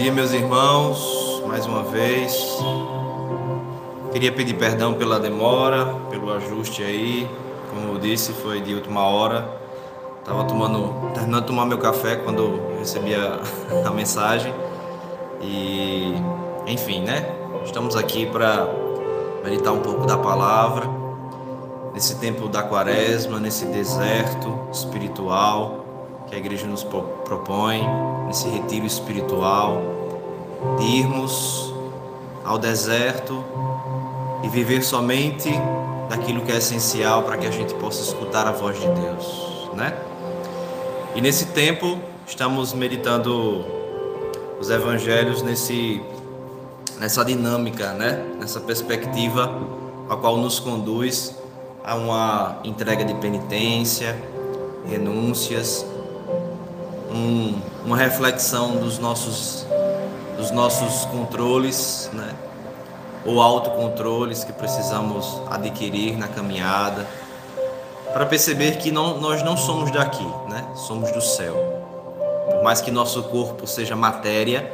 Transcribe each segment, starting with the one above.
dia, meus irmãos, mais uma vez. Queria pedir perdão pela demora, pelo ajuste aí. Como eu disse, foi de última hora. Tava tomando, terminando de tomar meu café quando recebi a, a mensagem. E, enfim, né? Estamos aqui para meditar um pouco da palavra nesse tempo da quaresma, nesse deserto espiritual que a igreja nos propõe, nesse retiro espiritual, de irmos ao deserto e viver somente daquilo que é essencial para que a gente possa escutar a voz de Deus, né? E nesse tempo estamos meditando os evangelhos nesse nessa dinâmica, né? Nessa perspectiva a qual nos conduz a uma entrega de penitência, renúncias, um, uma reflexão dos nossos, dos nossos controles, né? ou autocontroles que precisamos adquirir na caminhada, para perceber que não, nós não somos daqui, né? somos do céu. Por mais que nosso corpo seja matéria,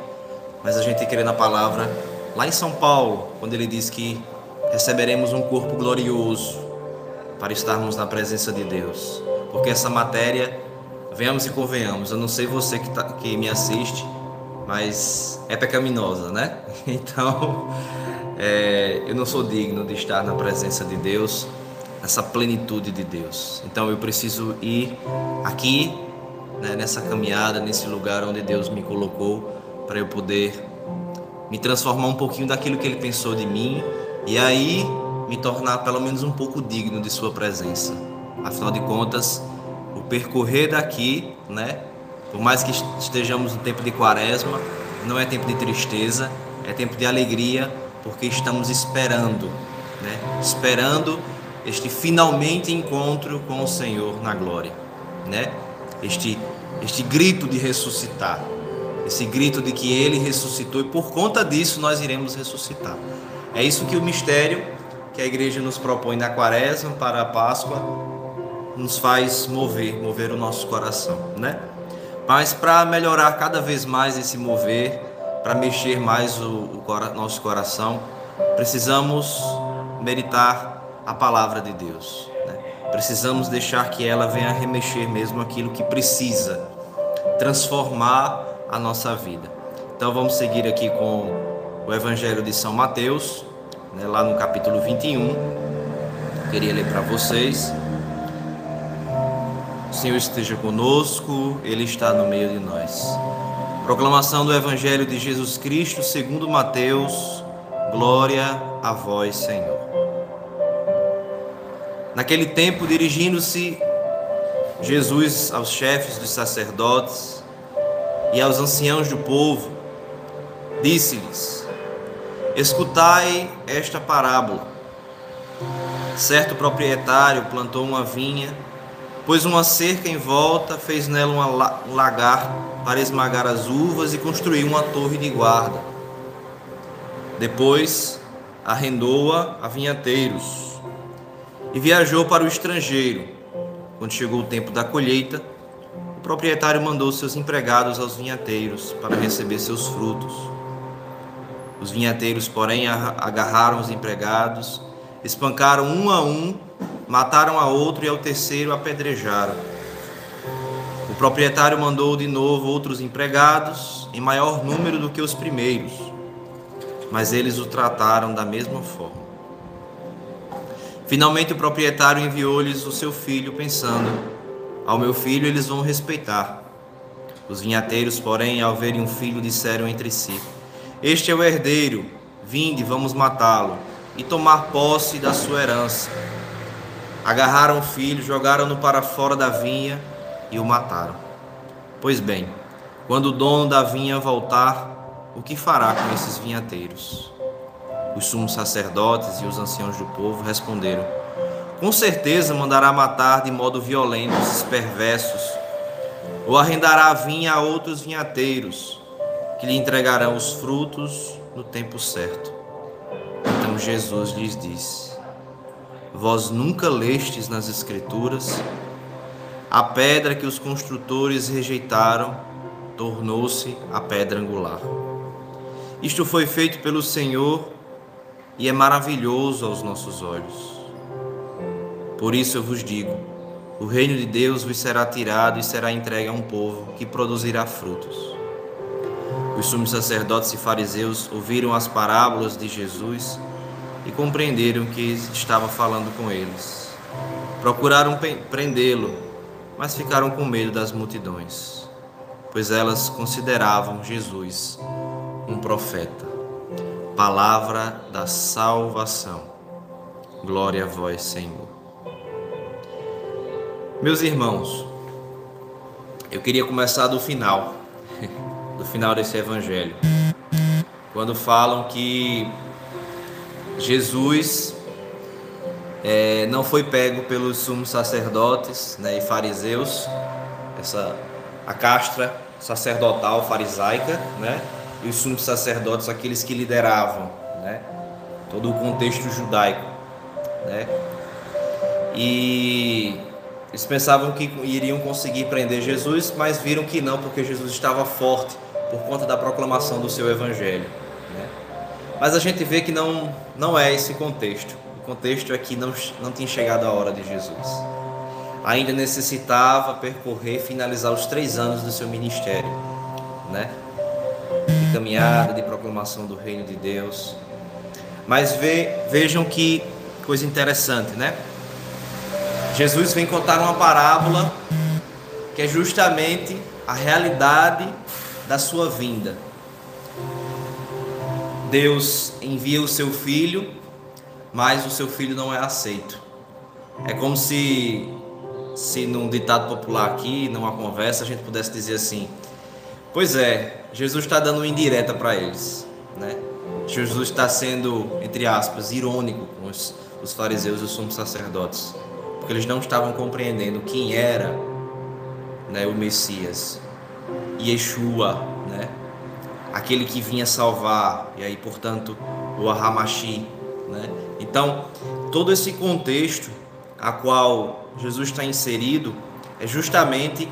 mas a gente crê na palavra lá em São Paulo, quando ele diz que receberemos um corpo glorioso para estarmos na presença de Deus, porque essa matéria venhamos e convenhamos, eu não sei você que, tá, que me assiste, mas é pecaminosa, né? Então, é, eu não sou digno de estar na presença de Deus, nessa plenitude de Deus. Então, eu preciso ir aqui, né, nessa caminhada, nesse lugar onde Deus me colocou, para eu poder me transformar um pouquinho daquilo que Ele pensou de mim e aí me tornar pelo menos um pouco digno de Sua presença. Afinal de contas, percorrer daqui, né? Por mais que estejamos no tempo de quaresma, não é tempo de tristeza, é tempo de alegria, porque estamos esperando, né? Esperando este finalmente encontro com o Senhor na glória, né? Este este grito de ressuscitar, esse grito de que ele ressuscitou e por conta disso nós iremos ressuscitar. É isso que o mistério que a igreja nos propõe na quaresma para a Páscoa nos faz mover, mover o nosso coração, né? Mas para melhorar cada vez mais esse mover, para mexer mais o, o nosso coração, precisamos meditar a palavra de Deus. Né? Precisamos deixar que ela venha remexer mesmo aquilo que precisa, transformar a nossa vida. Então vamos seguir aqui com o Evangelho de São Mateus, né, lá no capítulo 21. Eu queria ler para vocês. Senhor esteja conosco, Ele está no meio de nós. Proclamação do Evangelho de Jesus Cristo segundo Mateus. Glória a vós, Senhor. Naquele tempo, dirigindo-se Jesus aos chefes dos sacerdotes e aos anciãos do povo, disse-lhes: Escutai esta parábola. Certo proprietário plantou uma vinha Pôs uma cerca em volta, fez nela um lagar para esmagar as uvas e construiu uma torre de guarda. Depois arrendou-a a vinhateiros e viajou para o estrangeiro. Quando chegou o tempo da colheita, o proprietário mandou seus empregados aos vinhateiros para receber seus frutos. Os vinhateiros, porém, agarraram os empregados, espancaram um a um mataram a outro e ao terceiro apedrejaram. O proprietário mandou de novo outros empregados, em maior número do que os primeiros, mas eles o trataram da mesma forma. Finalmente o proprietário enviou-lhes o seu filho, pensando: Ao meu filho eles vão respeitar. Os vinhateiros, porém, ao verem um filho, disseram entre si: Este é o herdeiro, vinde, vamos matá-lo e tomar posse da sua herança. Agarraram o filho, jogaram-no para fora da vinha e o mataram. Pois bem, quando o dono da vinha voltar, o que fará com esses vinhateiros? Os sumos sacerdotes e os anciãos do povo responderam: Com certeza mandará matar de modo violento esses perversos, ou arrendará a vinha a outros vinhateiros, que lhe entregarão os frutos no tempo certo. Então Jesus lhes disse: Vós nunca lestes nas Escrituras? A pedra que os construtores rejeitaram tornou-se a pedra angular. Isto foi feito pelo Senhor e é maravilhoso aos nossos olhos. Por isso eu vos digo: o reino de Deus vos será tirado e será entregue a um povo que produzirá frutos. Os sumos sacerdotes e fariseus ouviram as parábolas de Jesus e compreenderam que estava falando com eles. Procuraram prendê-lo, mas ficaram com medo das multidões, pois elas consideravam Jesus um profeta. Palavra da salvação. Glória a vós, Senhor. Meus irmãos, eu queria começar do final, do final desse evangelho, quando falam que Jesus é, não foi pego pelos sumos sacerdotes né, e fariseus, essa a castra sacerdotal farisaica, né, e os sumos sacerdotes, aqueles que lideravam, né, todo o contexto judaico, né, e eles pensavam que iriam conseguir prender Jesus, mas viram que não, porque Jesus estava forte por conta da proclamação do seu evangelho. Mas a gente vê que não, não é esse contexto. O contexto é que não, não tinha chegado a hora de Jesus. Ainda necessitava percorrer, finalizar os três anos do seu ministério, né? De caminhada, de proclamação do reino de Deus. Mas ve, vejam que coisa interessante, né? Jesus vem contar uma parábola que é justamente a realidade da sua vinda. Deus envia o seu filho, mas o seu filho não é aceito. É como se, se num ditado popular aqui, numa conversa, a gente pudesse dizer assim: Pois é, Jesus está dando indireta para eles, né? Jesus está sendo, entre aspas, irônico com os, os fariseus e os sumos sacerdotes, porque eles não estavam compreendendo quem era né, o Messias, Yeshua? Aquele que vinha salvar, e aí, portanto, o Ahamashi. Né? Então, todo esse contexto a qual Jesus está inserido é justamente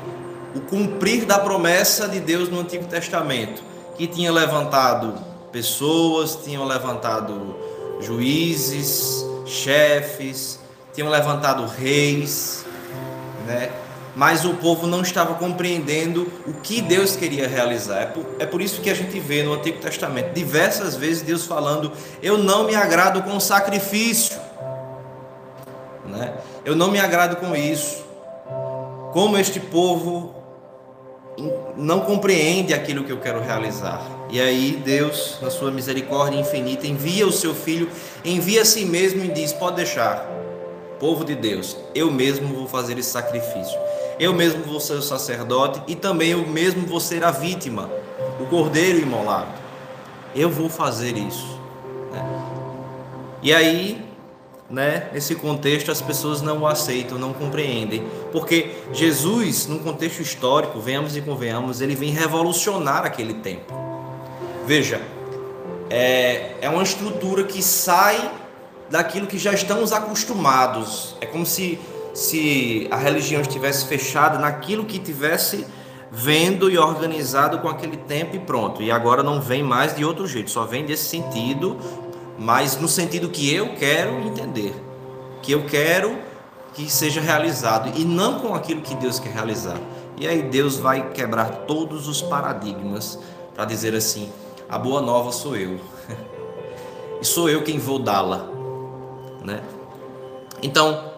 o cumprir da promessa de Deus no Antigo Testamento, que tinha levantado pessoas, tinham levantado juízes, chefes, tinham levantado reis, né? Mas o povo não estava compreendendo o que Deus queria realizar. É por, é por, isso que a gente vê no Antigo Testamento diversas vezes Deus falando: Eu não me agrado com sacrifício, né? eu não me agrado com isso. Como este povo não compreende aquilo que eu quero realizar. E aí Deus, na sua misericórdia infinita, envia o seu filho, envia a si mesmo e diz: Pode deixar, povo de Deus, eu mesmo vou fazer esse sacrifício eu mesmo vou ser o sacerdote e também eu mesmo vou ser a vítima, o cordeiro imolado. Eu vou fazer isso. Né? E aí, né, nesse contexto, as pessoas não aceitam, não compreendem, porque Jesus, num contexto histórico, venhamos e convenhamos, ele vem revolucionar aquele tempo. Veja, é, é uma estrutura que sai daquilo que já estamos acostumados. É como se se a religião estivesse fechada naquilo que tivesse vendo e organizado com aquele tempo e pronto. E agora não vem mais de outro jeito, só vem desse sentido, mas no sentido que eu quero entender, que eu quero que seja realizado e não com aquilo que Deus quer realizar. E aí Deus vai quebrar todos os paradigmas para dizer assim: a boa nova sou eu. e sou eu quem vou dá-la, né? Então,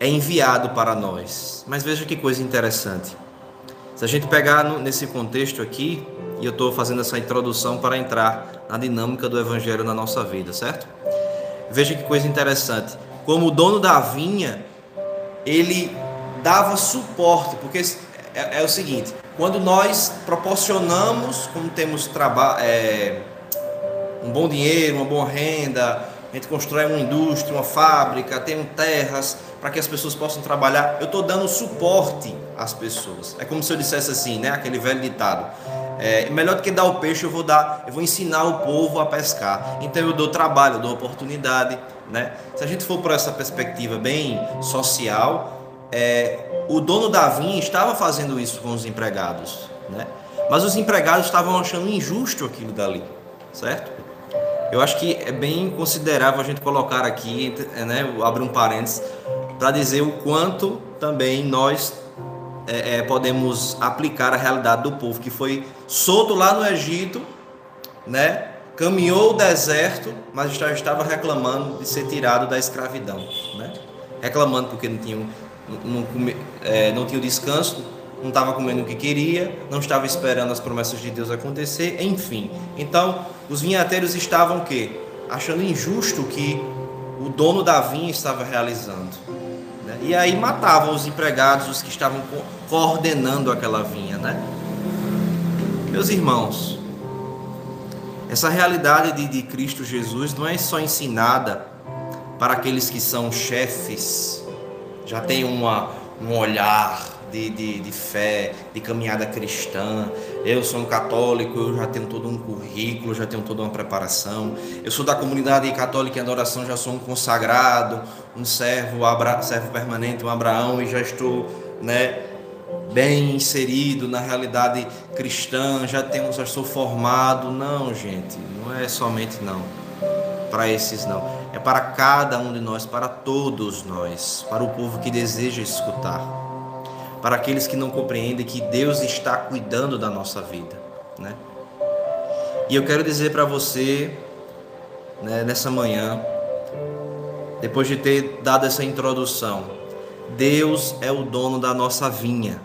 é enviado para nós. Mas veja que coisa interessante. Se a gente pegar no, nesse contexto aqui, e eu estou fazendo essa introdução para entrar na dinâmica do Evangelho na nossa vida, certo? Veja que coisa interessante. Como o dono da vinha, ele dava suporte, porque é, é o seguinte: quando nós proporcionamos, como temos trabalho, é, um bom dinheiro, uma boa renda, a gente constrói uma indústria, uma fábrica, tem terras, para que as pessoas possam trabalhar. Eu estou dando suporte às pessoas. É como se eu dissesse assim, né? Aquele velho ditado. É, melhor do que dar o peixe, eu vou dar, eu vou ensinar o povo a pescar. Então eu dou trabalho, eu dou oportunidade, né? Se a gente for por essa perspectiva bem social, é, o dono da vinha estava fazendo isso com os empregados, né? Mas os empregados estavam achando injusto aquilo dali. certo? Eu acho que é bem considerável a gente colocar aqui, né, abrir um parênteses, para dizer o quanto também nós é, é, podemos aplicar a realidade do povo que foi solto lá no Egito, né? Caminhou o deserto, mas já estava reclamando de ser tirado da escravidão, né? Reclamando porque não tinha, não, não, é, não descanso, não estava comendo o que queria, não estava esperando as promessas de Deus acontecer, enfim. Então, os vinhateiros estavam o quê? Achando injusto que o dono da vinha estava realizando. Né? E aí matavam os empregados, os que estavam coordenando aquela vinha, né? Meus irmãos, essa realidade de, de Cristo Jesus não é só ensinada para aqueles que são chefes, já tem uma, um olhar de, de, de, fé, de caminhada cristã. Eu sou um católico, eu já tenho todo um currículo, já tenho toda uma preparação. Eu sou da comunidade católica em adoração, já sou um consagrado, um servo, abra, servo permanente, um Abraão, e já estou né, bem inserido na realidade cristã, já, tenho, já sou formado. Não, gente, não é somente não. Para esses não. É para cada um de nós, para todos nós, para o povo que deseja escutar para aqueles que não compreendem que Deus está cuidando da nossa vida, né? E eu quero dizer para você, né, nessa manhã, depois de ter dado essa introdução, Deus é o dono da nossa vinha.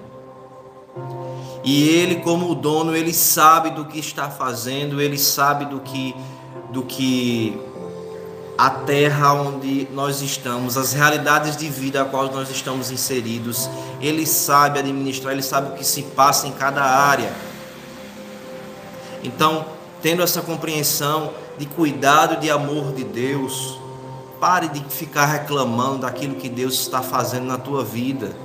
E ele, como o dono, ele sabe do que está fazendo, ele sabe do que do que a terra onde nós estamos, as realidades de vida a qual nós estamos inseridos. Ele sabe administrar, ele sabe o que se passa em cada área. Então, tendo essa compreensão de cuidado de amor de Deus, pare de ficar reclamando daquilo que Deus está fazendo na tua vida.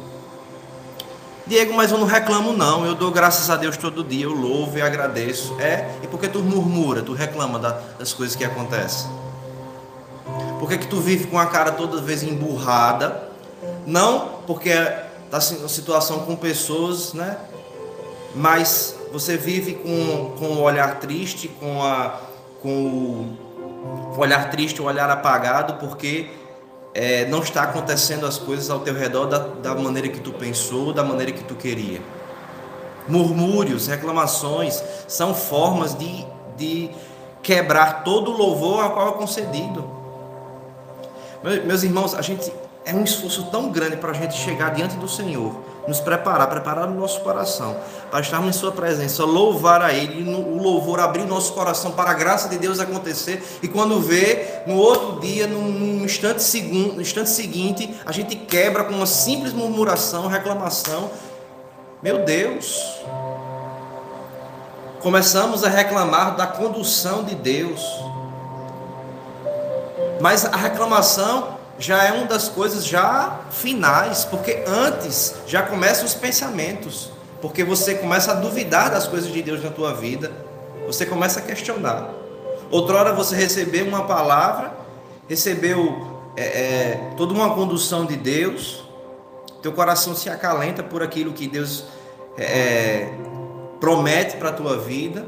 Diego, mas eu não reclamo não, eu dou graças a Deus todo dia, eu louvo e agradeço. É, e por que tu murmura, tu reclama das coisas que acontecem? Por que, que tu vive com a cara toda vez emburrada? Não porque está em situação com pessoas, né? Mas você vive com, com o olhar triste, com, a, com o, o olhar triste, o olhar apagado, porque é, não está acontecendo as coisas ao teu redor da, da maneira que tu pensou, da maneira que tu queria. Murmúrios, reclamações são formas de, de quebrar todo o louvor ao qual é concedido. Meus irmãos, a gente é um esforço tão grande para a gente chegar diante do Senhor, nos preparar, preparar o nosso coração, para estarmos em Sua presença, louvar a Ele, o louvor abrir nosso coração para a graça de Deus acontecer, e quando vê, no outro dia, num instante, no instante seguinte, a gente quebra com uma simples murmuração, reclamação. Meu Deus! Começamos a reclamar da condução de Deus mas a reclamação já é uma das coisas já finais, porque antes já começam os pensamentos, porque você começa a duvidar das coisas de Deus na tua vida, você começa a questionar. Outrora você recebeu uma palavra, recebeu é, é, toda uma condução de Deus, teu coração se acalenta por aquilo que Deus é, é promete para a tua vida,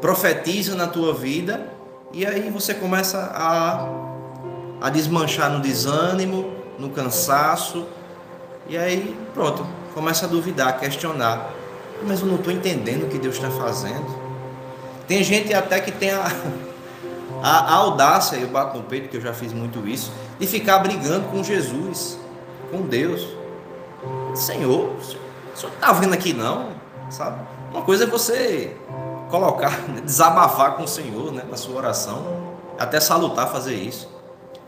profetiza na tua vida, e aí você começa a, a desmanchar no desânimo, no cansaço. E aí, pronto, começa a duvidar, a questionar. Mas eu não estou entendendo o que Deus está fazendo. Tem gente até que tem a, a, audácia, eu bato no peito, que eu já fiz muito isso, de ficar brigando com Jesus, com Deus. Senhor, o senhor não está vendo aqui não, sabe? Uma coisa é você colocar, desabafar com o Senhor né, na sua oração, até salutar fazer isso.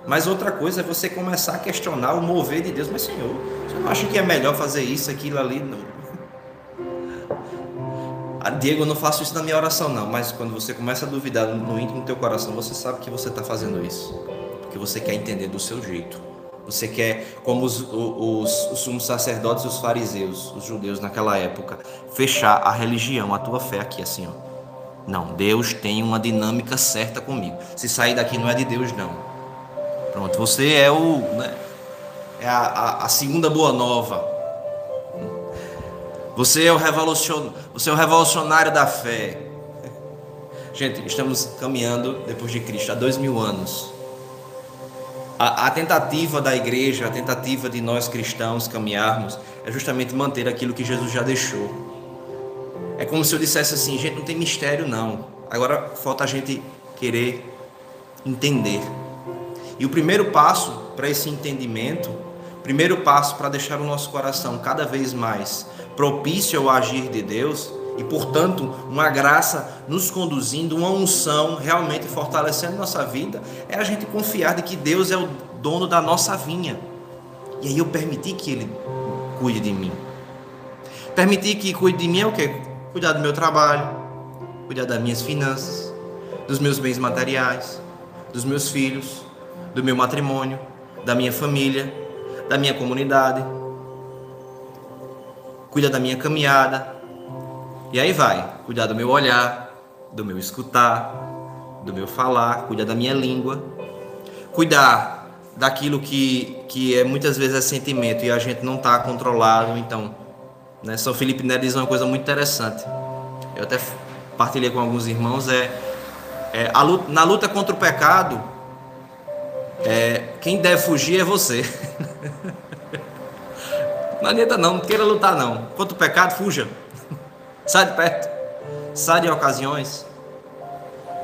Mas outra coisa é você começar a questionar o mover de Deus. Mas Senhor, você não acha que é melhor fazer isso, aquilo ali? Não. Ah, Diego, eu não faço isso na minha oração, não. Mas quando você começa a duvidar no íntimo do teu coração, você sabe que você está fazendo isso. Porque você quer entender do seu jeito. Você quer, como os, os, os sumos sacerdotes e os fariseus, os judeus naquela época, fechar a religião, a tua fé aqui, assim, ó. Não, Deus tem uma dinâmica certa comigo. Se sair daqui não é de Deus, não. Pronto, você é o. Né, é a, a, a segunda boa nova. Você é o revolucion, você é o revolucionário da fé. Gente, estamos caminhando depois de Cristo há dois mil anos. A, a, tentativa da igreja, a tentativa de nós cristãos caminharmos é justamente manter aquilo que Jesus já deixou. É como se eu dissesse assim, gente, não tem mistério não. Agora falta a gente querer entender. E o primeiro passo para esse entendimento, primeiro passo para deixar o nosso coração cada vez mais propício ao agir de Deus e, portanto, uma graça nos conduzindo, uma unção realmente fortalecendo nossa vida, é a gente confiar de que Deus é o dono da nossa vinha. E aí eu permitir que Ele cuide de mim. Permitir que cuide de mim é o quê? Cuidar do meu trabalho, cuidar das minhas finanças, dos meus bens materiais, dos meus filhos, do meu matrimônio, da minha família, da minha comunidade. Cuida da minha caminhada, e aí vai, cuidar do meu olhar, do meu escutar, do meu falar, cuidar da minha língua, cuidar daquilo que, que é muitas vezes é sentimento e a gente não está controlado. Então, né, São Felipe Neri diz uma coisa muito interessante. Eu até partilhei com alguns irmãos é, é luta, na luta contra o pecado, é, quem deve fugir é você. não adianta não, não queira lutar não. Contra o pecado, fuja. Sai de perto. Sai de ocasiões.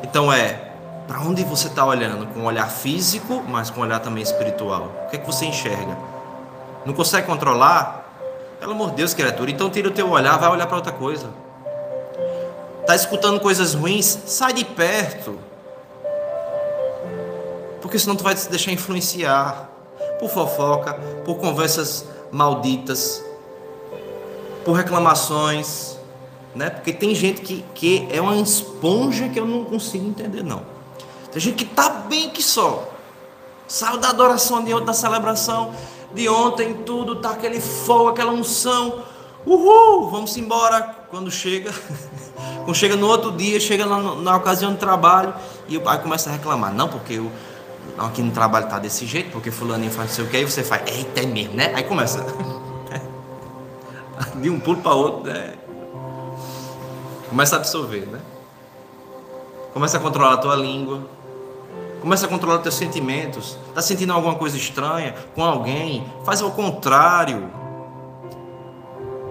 Então é para onde você está olhando? Com um olhar físico, mas com um olhar também espiritual. O que é que você enxerga? Não consegue controlar? Pelo amor de Deus, criatura. Então tira o teu olhar, vai olhar para outra coisa. Está escutando coisas ruins? Sai de perto. Porque senão tu vai se deixar influenciar por fofoca, por conversas malditas, por reclamações, né? Porque tem gente que, que é uma esponja que eu não consigo entender, não. Tem gente que tá bem que só. Saiu da adoração de ontem, da celebração de ontem, tudo, tá aquele fogo, aquela unção. Uhul, vamos embora. Quando chega, quando chega no outro dia, chega na, na ocasião do trabalho e o pai começa a reclamar. Não, porque eu, aqui no trabalho tá desse jeito, porque fulano faz não sei o que, aí você faz, eita, é mesmo, né? Aí começa. de um pulo para outro, né? Começa a absorver, né? Começa a controlar a tua língua. Começa a controlar os teus sentimentos. Está sentindo alguma coisa estranha com alguém? Faz ao contrário.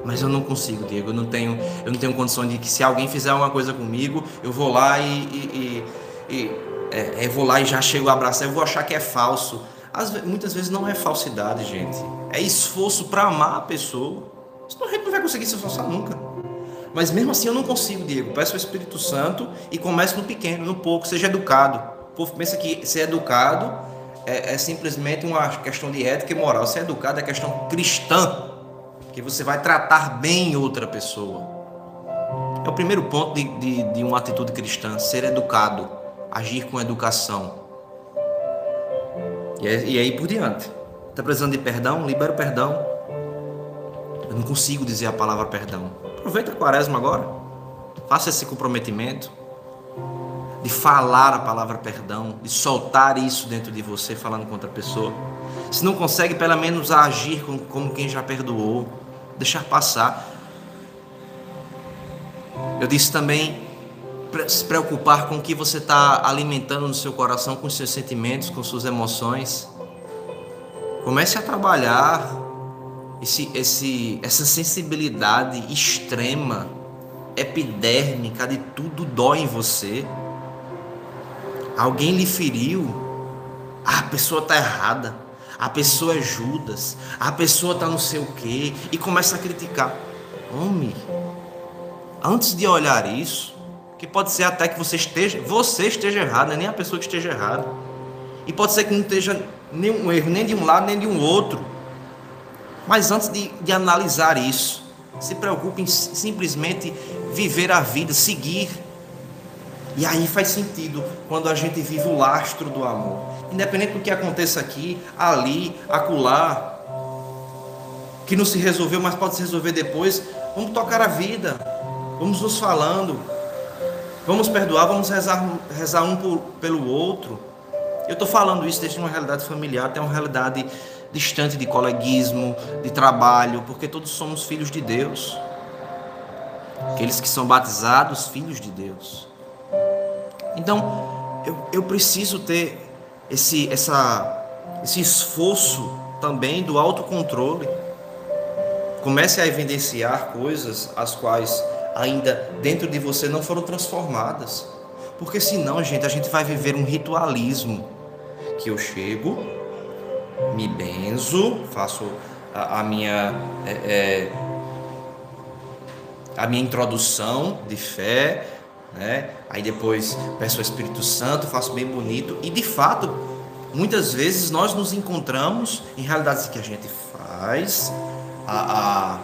Mas eu não consigo, Diego. Eu não tenho, eu não tenho condição de que se alguém fizer alguma coisa comigo, eu vou lá e, e, e, e é, eu vou lá e já chego a abraçar. Eu vou achar que é falso. As, muitas vezes não é falsidade, gente. É esforço para amar a pessoa. Gente não vai conseguir se esforçar nunca. Mas mesmo assim eu não consigo, Diego. Peço ao Espírito Santo e comece no pequeno, no pouco. Seja educado. O povo pensa que ser educado é, é simplesmente uma questão de ética e moral. Ser educado é questão cristã. Que você vai tratar bem outra pessoa. É o primeiro ponto de, de, de uma atitude cristã. Ser educado. Agir com educação. E, é, e aí por diante. Está precisando de perdão? Libera o perdão. Eu não consigo dizer a palavra perdão. Aproveita a quaresma agora. Faça esse comprometimento de falar a palavra perdão, de soltar isso dentro de você falando com outra pessoa. Se não consegue, pelo menos agir como, quem já perdoou, deixar passar. Eu disse também se preocupar com o que você está alimentando no seu coração, com seus sentimentos, com suas emoções. Comece a trabalhar esse, esse, essa sensibilidade extrema, epidérmica de tudo dói em você. Alguém lhe feriu, ah, a pessoa está errada, a pessoa é Judas, a pessoa está não sei o quê, e começa a criticar. Homem, antes de olhar isso, que pode ser até que você esteja, você esteja errado, não é nem a pessoa que esteja errada. E pode ser que não esteja nenhum erro, nem de um lado, nem de um outro. Mas antes de, de analisar isso, se preocupe em simplesmente viver a vida, seguir. E aí faz sentido quando a gente vive o lastro do amor. Independente do que aconteça aqui, ali, acolá, que não se resolveu, mas pode se resolver depois, vamos tocar a vida, vamos nos falando, vamos perdoar, vamos rezar, rezar um por, pelo outro. Eu estou falando isso desde uma realidade familiar até uma realidade distante de coleguismo, de trabalho, porque todos somos filhos de Deus. Aqueles que são batizados, filhos de Deus. Então, eu, eu preciso ter esse, essa, esse esforço também do autocontrole. Comece a evidenciar coisas as quais ainda dentro de você não foram transformadas. Porque senão, gente, a gente vai viver um ritualismo. Que eu chego, me benzo, faço a, a minha. É, é, a minha introdução de fé, né? Aí depois peço ao Espírito Santo, faço bem bonito e de fato, muitas vezes nós nos encontramos em realidades que a gente faz a, a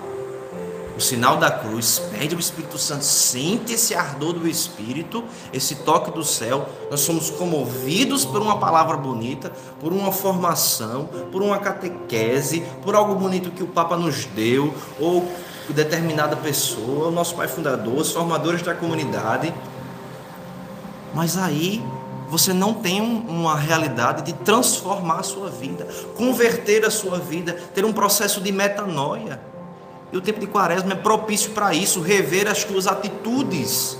o sinal da cruz, pede o Espírito Santo, sente esse ardor do Espírito, esse toque do céu. Nós somos comovidos por uma palavra bonita, por uma formação, por uma catequese, por algo bonito que o Papa nos deu, ou determinada pessoa, o nosso pai fundador, os formadores da comunidade. Mas aí você não tem uma realidade de transformar a sua vida, converter a sua vida, ter um processo de metanoia. E o tempo de quaresma é propício para isso, rever as tuas atitudes.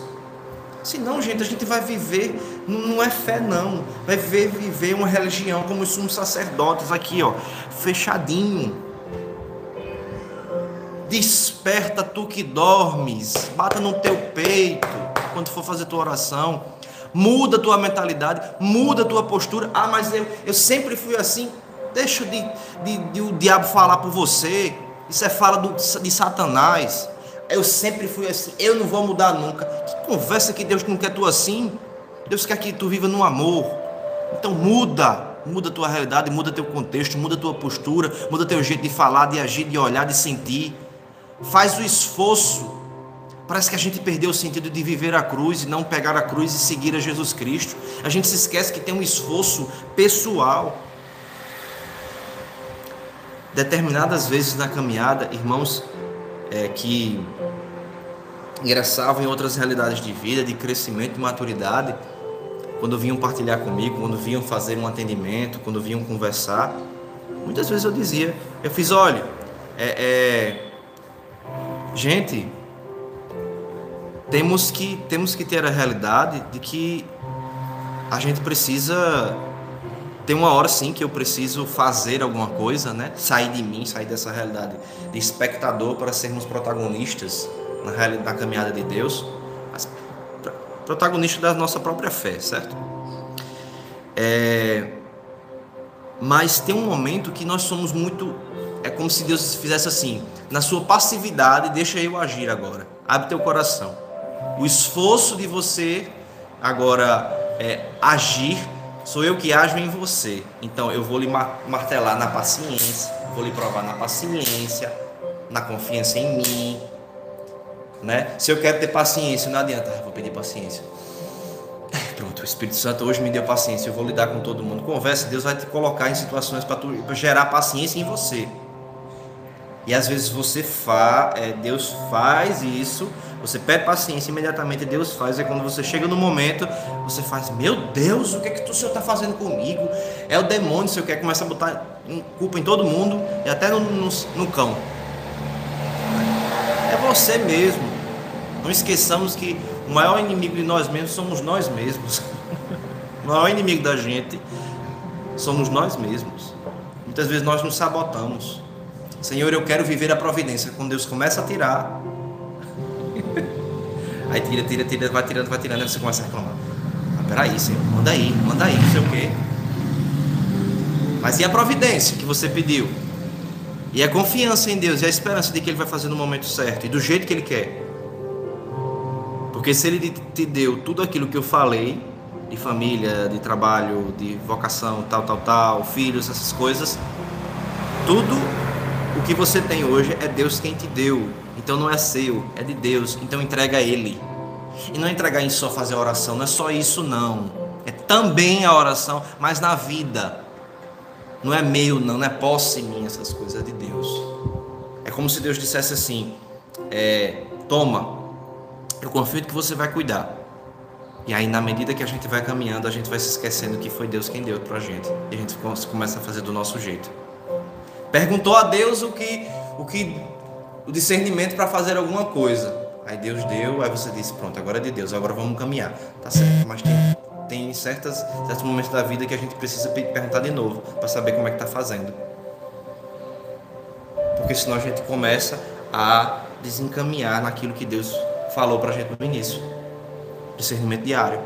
Senão, gente, a gente vai viver, não é fé não, vai viver, viver uma religião como os sumos sacerdotes aqui, ó, fechadinho. Desperta tu que dormes, bata no teu peito quando for fazer tua oração. Muda tua mentalidade, muda tua postura. Ah, mas eu, eu sempre fui assim. Deixa de, de, de o diabo falar por você. Isso é fala do, de Satanás. Eu sempre fui assim, eu não vou mudar nunca. Que conversa que Deus não quer tu assim? Deus quer que tu viva no amor. Então muda, muda tua realidade, muda teu contexto, muda tua postura, muda teu jeito de falar, de agir, de olhar, de sentir. Faz o esforço. Parece que a gente perdeu o sentido de viver a cruz e não pegar a cruz e seguir a Jesus Cristo. A gente se esquece que tem um esforço pessoal determinadas vezes na caminhada, irmãos é, que ingressavam em outras realidades de vida, de crescimento e maturidade, quando vinham partilhar comigo, quando vinham fazer um atendimento, quando vinham conversar, muitas vezes eu dizia, eu fiz, olha, é, é, gente, temos que temos que ter a realidade de que a gente precisa tem uma hora sim que eu preciso fazer alguma coisa, né? Sair de mim, sair dessa realidade de espectador para sermos protagonistas na realidade da caminhada de Deus, protagonistas da nossa própria fé, certo? É... Mas tem um momento que nós somos muito é como se Deus fizesse assim, na sua passividade, deixa eu agir agora. Abre teu coração. O esforço de você agora é, agir Sou eu que ajo em você. Então eu vou lhe martelar na paciência, vou lhe provar na paciência, na confiança em mim. Né? Se eu quero ter paciência, não adianta, ah, vou pedir paciência. Pronto, o Espírito Santo hoje me deu paciência, eu vou lidar com todo mundo. Conversa, Deus vai te colocar em situações para gerar paciência em você. E às vezes você faz, é, Deus faz isso, você pede paciência, imediatamente Deus faz. E quando você chega no momento, você faz, meu Deus, o que é que o Senhor está fazendo comigo? É o demônio, o Senhor quer começa a botar culpa em todo mundo e até no, no, no cão. É você mesmo. Não esqueçamos que o maior inimigo de nós mesmos somos nós mesmos. o maior inimigo da gente somos nós mesmos. Muitas vezes nós nos sabotamos. Senhor, eu quero viver a providência. Quando Deus começa a tirar, aí tira, tira, tira, vai tirando, vai tirando, aí você começa a reclamar. Ah, peraí, Senhor, manda aí, manda aí, não sei o quê. Mas e a providência que você pediu? E a confiança em Deus, e a esperança de que Ele vai fazer no momento certo e do jeito que Ele quer. Porque se Ele te deu tudo aquilo que eu falei, de família, de trabalho, de vocação, tal, tal, tal, filhos, essas coisas, tudo que você tem hoje é Deus quem te deu. Então não é seu, é de Deus. Então entrega a Ele. E não entregar em só fazer a oração, não é só isso não. É também a oração, mas na vida. Não é meu, não, não é posse minha essas coisas, é de Deus. É como se Deus dissesse assim: é, toma, eu confio que você vai cuidar. E aí, na medida que a gente vai caminhando, a gente vai se esquecendo que foi Deus quem deu para a gente. E a gente começa a fazer do nosso jeito. Perguntou a Deus o que, o que, o discernimento para fazer alguma coisa. Aí Deus deu, aí você disse, pronto, agora é de Deus, agora vamos caminhar. Tá certo, mas tem, tem certas, certos momentos da vida que a gente precisa perguntar de novo para saber como é que está fazendo. Porque senão a gente começa a desencaminhar naquilo que Deus falou para a gente no início. Discernimento diário.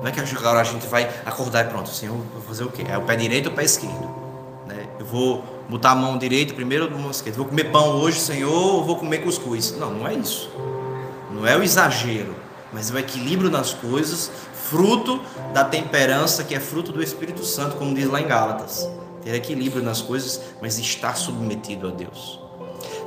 Não é que agora a gente vai acordar e pronto, Senhor, vou fazer o quê? É o pé direito ou o pé esquerdo? Eu vou botar a mão direita primeiro ou a mão esquerda? Vou comer pão hoje, Senhor, ou vou comer cuscuz? Não, não é isso. Não é o exagero, mas é o equilíbrio nas coisas, fruto da temperança que é fruto do Espírito Santo, como diz lá em Gálatas. Ter equilíbrio nas coisas, mas estar submetido a Deus.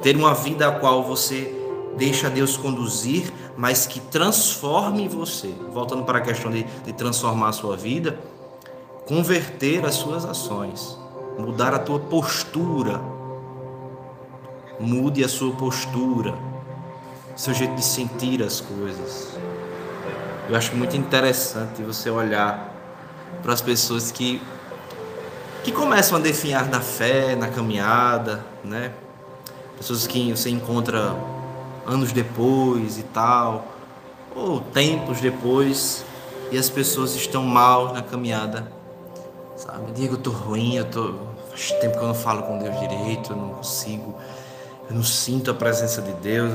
Ter uma vida a qual você deixa Deus conduzir, mas que transforme você. Voltando para a questão de, de transformar a sua vida, converter as suas ações, mudar a tua postura. Mude a sua postura, seu jeito de sentir as coisas. Eu acho muito interessante você olhar para as pessoas que que começam a definhar na fé, na caminhada, né? Pessoas que você encontra anos depois e tal, ou tempos depois, e as pessoas estão mal na caminhada. Sabe, Diego, eu tô ruim, eu tô. Tempo que eu não falo com Deus direito, eu não consigo, eu não sinto a presença de Deus,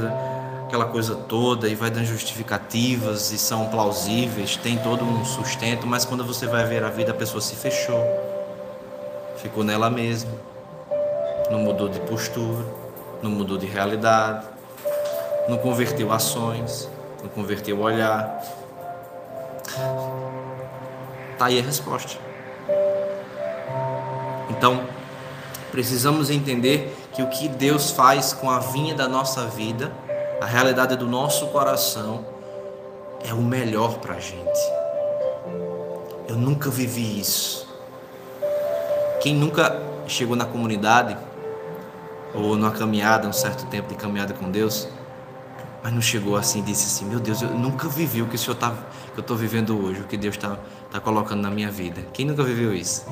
aquela coisa toda, e vai dando justificativas e são plausíveis, tem todo um sustento, mas quando você vai ver a vida, a pessoa se fechou, ficou nela mesma, não mudou de postura, não mudou de realidade, não converteu ações, não converteu olhar. Tá aí a resposta. Então, precisamos entender que o que Deus faz com a vinha da nossa vida, a realidade do nosso coração, é o melhor para a gente. Eu nunca vivi isso. Quem nunca chegou na comunidade ou numa caminhada, um certo tempo de caminhada com Deus, mas não chegou assim e disse assim: Meu Deus, eu nunca vivi o que o Senhor tá, que eu estou vivendo hoje, o que Deus está tá colocando na minha vida. Quem nunca viveu isso?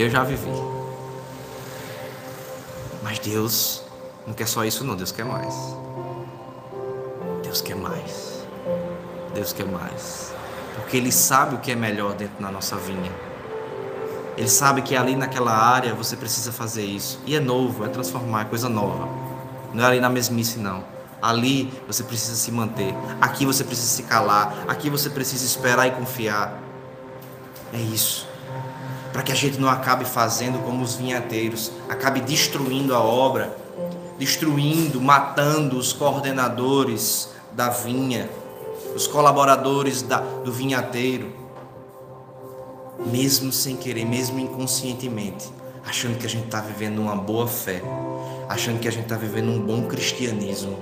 Eu já vivi. Mas Deus não quer só isso, não. Deus quer mais. Deus quer mais. Deus quer mais. Porque Ele sabe o que é melhor dentro da nossa vinha. Ele sabe que ali naquela área você precisa fazer isso. E é novo, é transformar, é coisa nova. Não é ali na mesmice, não. Ali você precisa se manter. Aqui você precisa se calar. Aqui você precisa esperar e confiar. É isso. Para que a gente não acabe fazendo como os vinhateiros, acabe destruindo a obra, destruindo, matando os coordenadores da vinha, os colaboradores da, do vinhateiro, mesmo sem querer, mesmo inconscientemente, achando que a gente está vivendo uma boa fé, achando que a gente está vivendo um bom cristianismo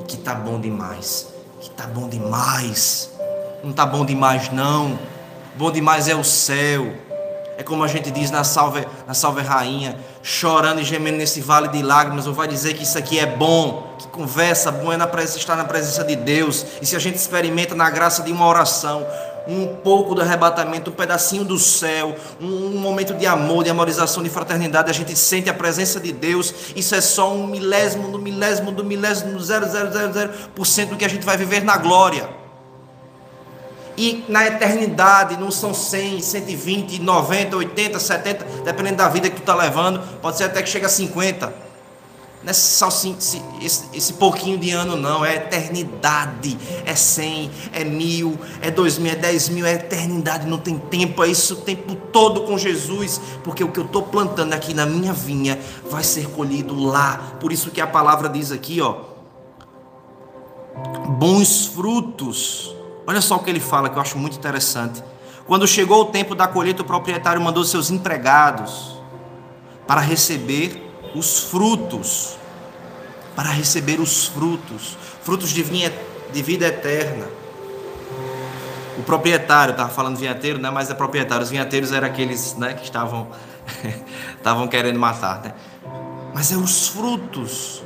e que tá bom demais, que tá bom demais. Não tá bom demais não. Bom demais é o céu. É como a gente diz na salve, na salve rainha, chorando e gemendo nesse vale de lágrimas, ou vai dizer que isso aqui é bom, que conversa bom é na presença, estar na presença de Deus. E se a gente experimenta na graça de uma oração, um pouco do arrebatamento, um pedacinho do céu, um, momento de amor, de amorização, de fraternidade, a gente sente a presença de Deus. Isso é só um milésimo do milésimo do milésimo do 0,000% do que a gente vai viver na glória. E na eternidade não são 100, 120, 90, 80, 70, dependendo da vida que tu está levando, pode ser até que chegue a 50. Não é só esse, esse pouquinho de ano, não. É eternidade. É cem, é mil, é dois mil, é dez mil. É eternidade. Não tem tempo. É isso o tempo todo com Jesus. Porque o que eu estou plantando aqui na minha vinha vai ser colhido lá. Por isso que a palavra diz aqui, ó. Bons frutos. Olha só o que ele fala que eu acho muito interessante. Quando chegou o tempo da colheita, o proprietário mandou seus empregados para receber os frutos, para receber os frutos, frutos de, vinha, de vida eterna. O proprietário, estava falando vinhateiro, né? mas é proprietário. Os vinhateiros eram aqueles né, que estavam, estavam querendo matar. Né? Mas é os frutos,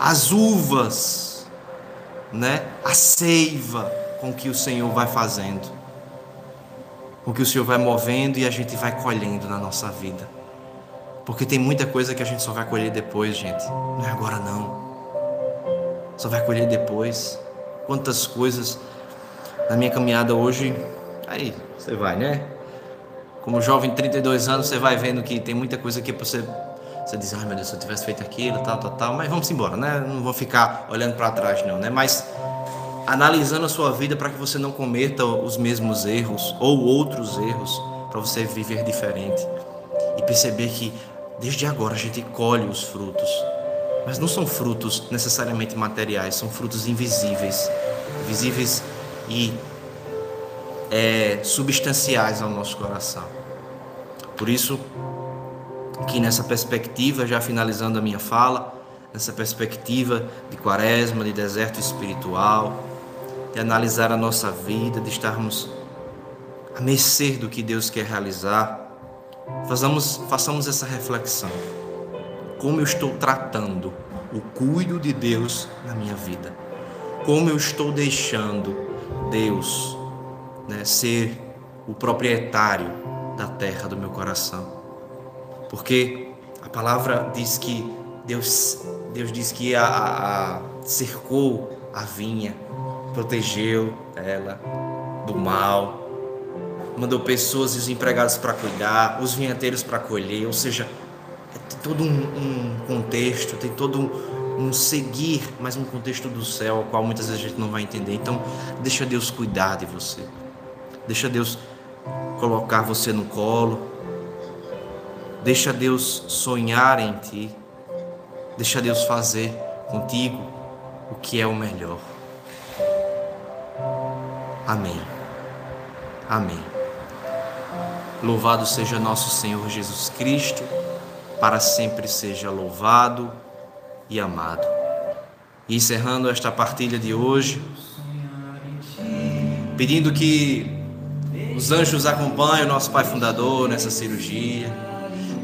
as uvas, né? a seiva com que o Senhor vai fazendo, com que o Senhor vai movendo e a gente vai colhendo na nossa vida Porque tem muita coisa que a gente só vai colher depois, gente. Não é agora não. Só vai colher depois. Quantas coisas na minha caminhada hoje. Aí, você vai, né? Como jovem de 32 anos, você vai vendo que tem muita coisa que você você diz, ai meu Deus, se eu tivesse feito aquilo, tal, tal, tal, mas vamos embora, né? Não vou ficar olhando para trás, não, né? Mas analisando a sua vida para que você não cometa os mesmos erros ou outros erros, para você viver diferente e perceber que desde agora a gente colhe os frutos, mas não são frutos necessariamente materiais, são frutos invisíveis, visíveis e é, substanciais ao nosso coração. Por isso, que nessa perspectiva, já finalizando a minha fala, nessa perspectiva de quaresma, de deserto espiritual, de analisar a nossa vida, de estarmos a mercê do que Deus quer realizar, façamos, façamos essa reflexão. Como eu estou tratando o cuido de Deus na minha vida? Como eu estou deixando Deus né, ser o proprietário da terra do meu coração? Porque a palavra diz que Deus, Deus diz que a, a, a cercou a vinha, protegeu ela do mal, mandou pessoas e os empregados para cuidar, os vinhateiros para colher, ou seja, tem todo um, um contexto, tem todo um, um, seguir, mas um contexto do céu, ao qual muitas vezes a gente não vai entender. Então, deixa Deus cuidar de você, deixa Deus colocar você no colo, Deixa Deus sonhar em ti. Deixa Deus fazer contigo o que é o melhor. Amém. Amém. Louvado seja nosso Senhor Jesus Cristo, para sempre seja louvado e amado. E encerrando esta partilha de hoje, pedindo que os anjos acompanhem o nosso Pai Fundador nessa cirurgia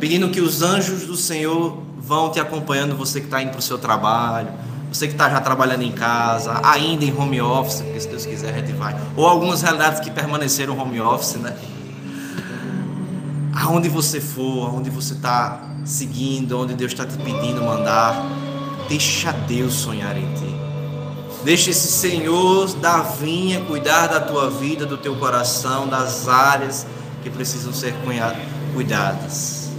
pedindo que os anjos do Senhor vão te acompanhando, você que está indo para o seu trabalho, você que está já trabalhando em casa, ainda em home office, porque se Deus quiser a gente vai, ou algumas realidades que permaneceram home office, né? Aonde você for, aonde você está seguindo, onde Deus está te pedindo mandar, deixa Deus sonhar em ti. Deixa esse Senhor da vinha cuidar da tua vida, do teu coração, das áreas que precisam ser cuidadas.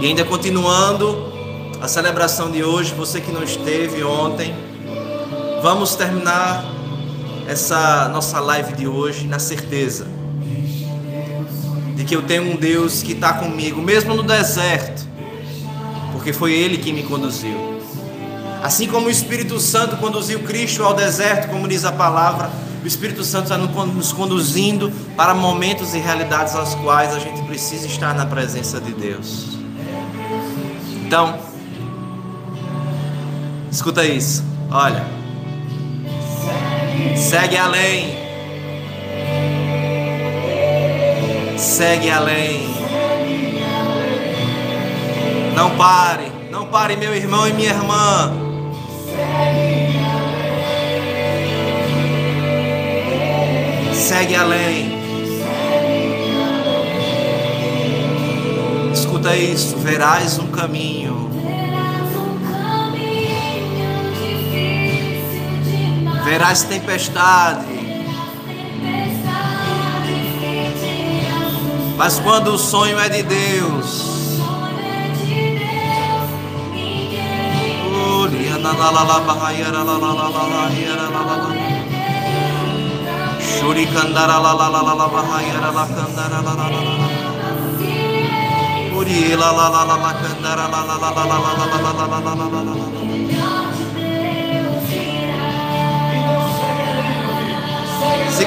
E ainda continuando a celebração de hoje, você que não esteve ontem, vamos terminar essa nossa live de hoje na certeza de que eu tenho um Deus que está comigo, mesmo no deserto, porque foi Ele que me conduziu. Assim como o Espírito Santo conduziu Cristo ao deserto, como diz a palavra, o Espírito Santo está nos conduzindo para momentos e realidades aos quais a gente precisa estar na presença de Deus. Então, escuta isso. Olha. Segue além. Segue além. Não pare. Não pare, meu irmão e minha irmã. Segue além. escuta isso, verás um caminho. Verás tempestade. Mas quando o sonho é de Deus, Shurikandara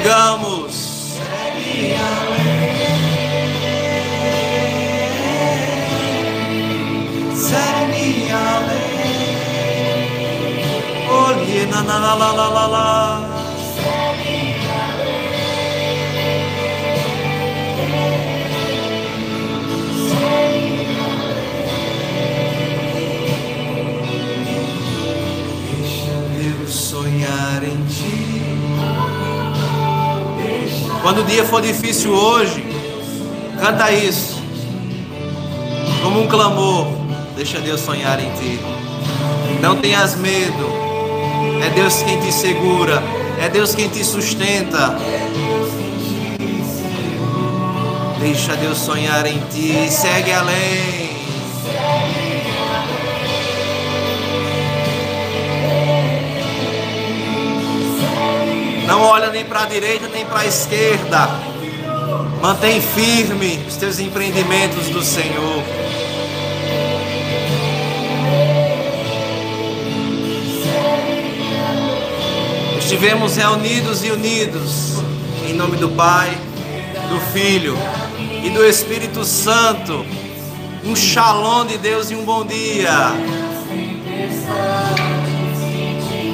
digamos: Segue a lei, segue a lei. Oh, na na la la la la. la. Quando o dia for difícil hoje, canta isso. como um clamor. Deixa Deus sonhar em ti. Não tenhas medo. É Deus quem te segura. É Deus quem te sustenta. Deixa Deus sonhar em ti. Segue além. Não olha nem para a direita nem para a esquerda. Mantém firme os teus empreendimentos do Senhor. Estivemos reunidos e unidos em nome do Pai, do Filho e do Espírito Santo. Um shalom de Deus e um bom dia.